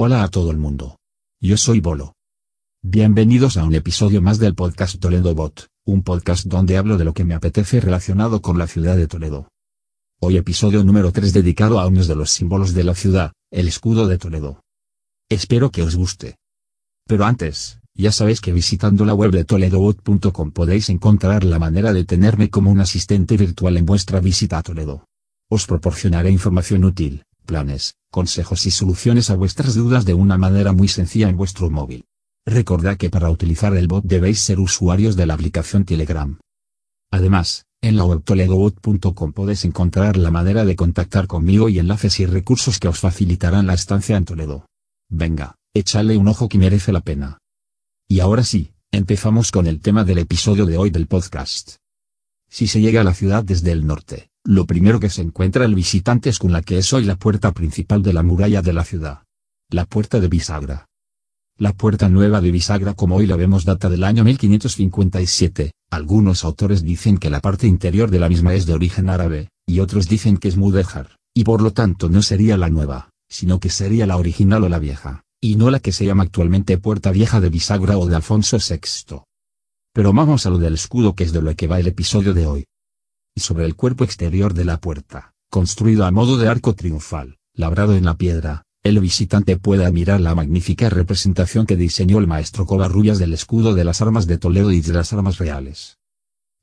Hola a todo el mundo. Yo soy Bolo. Bienvenidos a un episodio más del podcast Toledo Bot, un podcast donde hablo de lo que me apetece relacionado con la ciudad de Toledo. Hoy episodio número 3 dedicado a uno de los símbolos de la ciudad, el escudo de Toledo. Espero que os guste. Pero antes, ya sabéis que visitando la web de toledobot.com podéis encontrar la manera de tenerme como un asistente virtual en vuestra visita a Toledo. Os proporcionaré información útil, planes, consejos y soluciones a vuestras dudas de una manera muy sencilla en vuestro móvil. Recordad que para utilizar el bot debéis ser usuarios de la aplicación Telegram. Además, en la web toledobot.com podéis encontrar la manera de contactar conmigo y enlaces y recursos que os facilitarán la estancia en Toledo. Venga, échale un ojo que merece la pena. Y ahora sí, empezamos con el tema del episodio de hoy del podcast. Si se llega a la ciudad desde el norte, lo primero que se encuentra el visitante es con la que es hoy la puerta principal de la muralla de la ciudad. La puerta de bisagra. La puerta nueva de bisagra como hoy la vemos data del año 1557, algunos autores dicen que la parte interior de la misma es de origen árabe, y otros dicen que es mudéjar, y por lo tanto no sería la nueva, sino que sería la original o la vieja, y no la que se llama actualmente puerta vieja de bisagra o de Alfonso VI. Pero vamos a lo del escudo que es de lo que va el episodio de hoy sobre el cuerpo exterior de la puerta, construido a modo de arco triunfal, labrado en la piedra, el visitante puede admirar la magnífica representación que diseñó el maestro Covarrubias del escudo de las armas de Toledo y de las armas reales.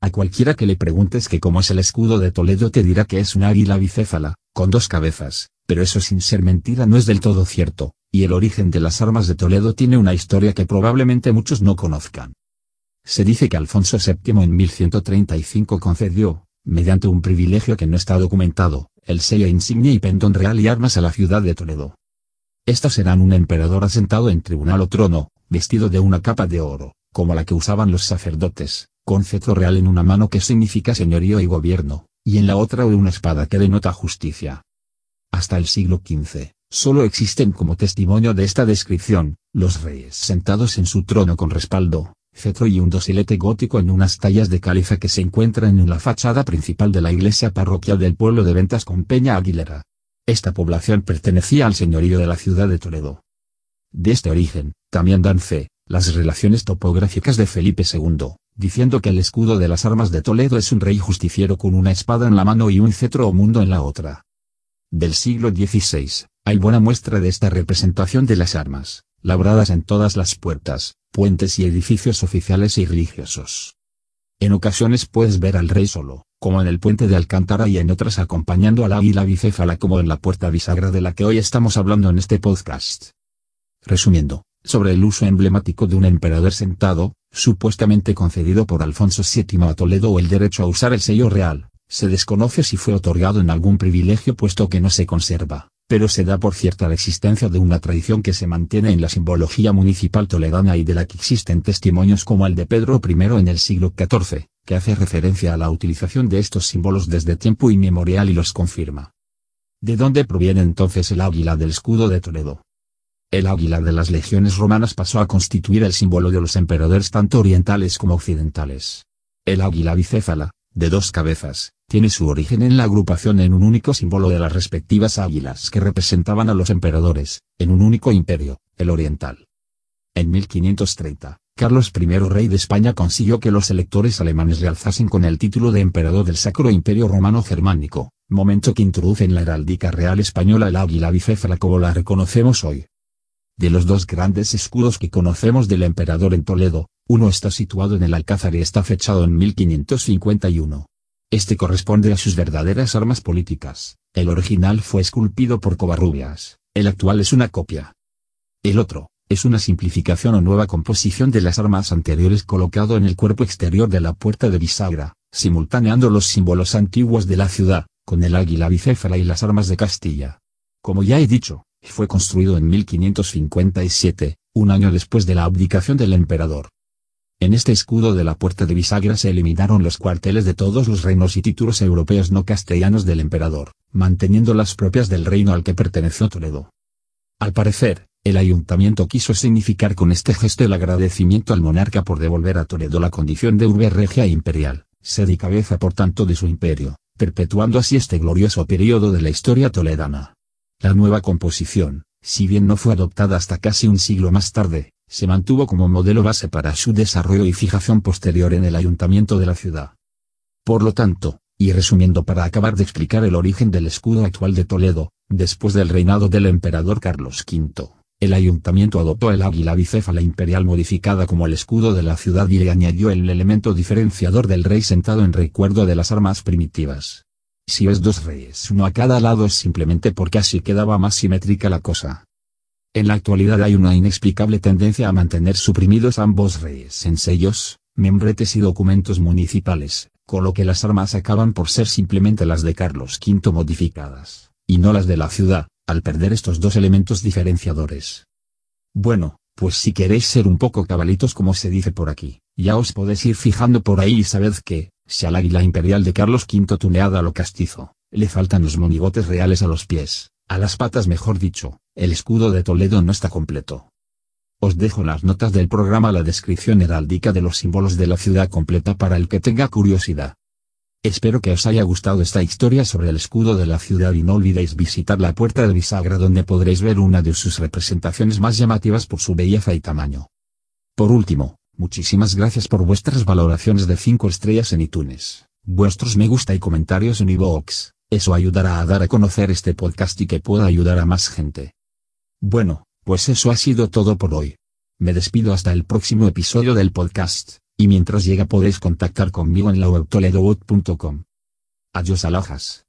A cualquiera que le preguntes que cómo es el escudo de Toledo te dirá que es un águila bicéfala, con dos cabezas, pero eso sin ser mentira no es del todo cierto, y el origen de las armas de Toledo tiene una historia que probablemente muchos no conozcan. Se dice que Alfonso VII en 1135 concedió, mediante un privilegio que no está documentado, el sello insignia y pendón real y armas a la ciudad de Toledo. Estas eran un emperador asentado en tribunal o trono, vestido de una capa de oro, como la que usaban los sacerdotes, con cetro real en una mano que significa señorío y gobierno, y en la otra una espada que denota justicia. Hasta el siglo XV, solo existen como testimonio de esta descripción, los reyes sentados en su trono con respaldo, cetro y un dosilete gótico en unas tallas de caliza que se encuentran en la fachada principal de la iglesia parroquial del pueblo de Ventas con Peña Aguilera. Esta población pertenecía al señorío de la ciudad de Toledo. De este origen, también dan fe, las relaciones topográficas de Felipe II, diciendo que el escudo de las armas de Toledo es un rey justiciero con una espada en la mano y un cetro o mundo en la otra. Del siglo XVI, hay buena muestra de esta representación de las armas, labradas en todas las puertas, puentes y edificios oficiales y religiosos. En ocasiones puedes ver al rey solo, como en el puente de Alcántara y en otras acompañando al águila bicéfala como en la puerta bisagra de la que hoy estamos hablando en este podcast. Resumiendo, sobre el uso emblemático de un emperador sentado, supuestamente concedido por Alfonso VII a Toledo o el derecho a usar el sello real, se desconoce si fue otorgado en algún privilegio puesto que no se conserva pero se da por cierta la existencia de una tradición que se mantiene en la simbología municipal toledana y de la que existen testimonios como el de Pedro I en el siglo XIV, que hace referencia a la utilización de estos símbolos desde tiempo inmemorial y los confirma. ¿De dónde proviene entonces el águila del escudo de Toledo? El águila de las legiones romanas pasó a constituir el símbolo de los emperadores tanto orientales como occidentales. El águila bicéfala, de dos cabezas, tiene su origen en la agrupación en un único símbolo de las respectivas águilas que representaban a los emperadores, en un único imperio, el oriental. En 1530, Carlos I rey de España consiguió que los electores alemanes le alzasen con el título de emperador del Sacro Imperio Romano Germánico, momento que introduce en la heráldica real española el águila bicéfala como la reconocemos hoy. De los dos grandes escudos que conocemos del emperador en Toledo, uno está situado en el Alcázar y está fechado en 1551. Este corresponde a sus verdaderas armas políticas, el original fue esculpido por Covarrubias, el actual es una copia. El otro, es una simplificación o nueva composición de las armas anteriores colocado en el cuerpo exterior de la puerta de bisagra, simultaneando los símbolos antiguos de la ciudad, con el águila bicéfala y las armas de Castilla. Como ya he dicho, fue construido en 1557, un año después de la abdicación del emperador. En este escudo de la puerta de bisagra se eliminaron los cuarteles de todos los reinos y títulos europeos no castellanos del emperador, manteniendo las propias del reino al que perteneció Toledo. Al parecer, el ayuntamiento quiso significar con este gesto el agradecimiento al monarca por devolver a Toledo la condición de urbe regia e imperial, sede y cabeza por tanto de su imperio, perpetuando así este glorioso periodo de la historia toledana. La nueva composición, si bien no fue adoptada hasta casi un siglo más tarde, se mantuvo como modelo base para su desarrollo y fijación posterior en el ayuntamiento de la ciudad. Por lo tanto, y resumiendo para acabar de explicar el origen del escudo actual de Toledo, después del reinado del emperador Carlos V, el ayuntamiento adoptó el águila bicéfala imperial modificada como el escudo de la ciudad y le añadió el elemento diferenciador del rey sentado en recuerdo de las armas primitivas. Si es dos reyes uno a cada lado es simplemente porque así quedaba más simétrica la cosa. En la actualidad hay una inexplicable tendencia a mantener suprimidos ambos reyes en sellos, membretes y documentos municipales, con lo que las armas acaban por ser simplemente las de Carlos V modificadas, y no las de la ciudad, al perder estos dos elementos diferenciadores. Bueno, pues si queréis ser un poco cabalitos como se dice por aquí, ya os podéis ir fijando por ahí y sabed que, si al águila imperial de Carlos V tuneada a lo castizo, le faltan los monigotes reales a los pies, a las patas mejor dicho, el escudo de Toledo no está completo. Os dejo las notas del programa la descripción heráldica de los símbolos de la ciudad completa para el que tenga curiosidad. Espero que os haya gustado esta historia sobre el escudo de la ciudad y no olvidéis visitar la puerta de bisagra donde podréis ver una de sus representaciones más llamativas por su belleza y tamaño. Por último, muchísimas gracias por vuestras valoraciones de 5 estrellas en iTunes, vuestros me gusta y comentarios en iVoox, eso ayudará a dar a conocer este podcast y que pueda ayudar a más gente. Bueno, pues eso ha sido todo por hoy. Me despido hasta el próximo episodio del podcast, y mientras llega podéis contactar conmigo en la web toledobot.com. Adiós alojas.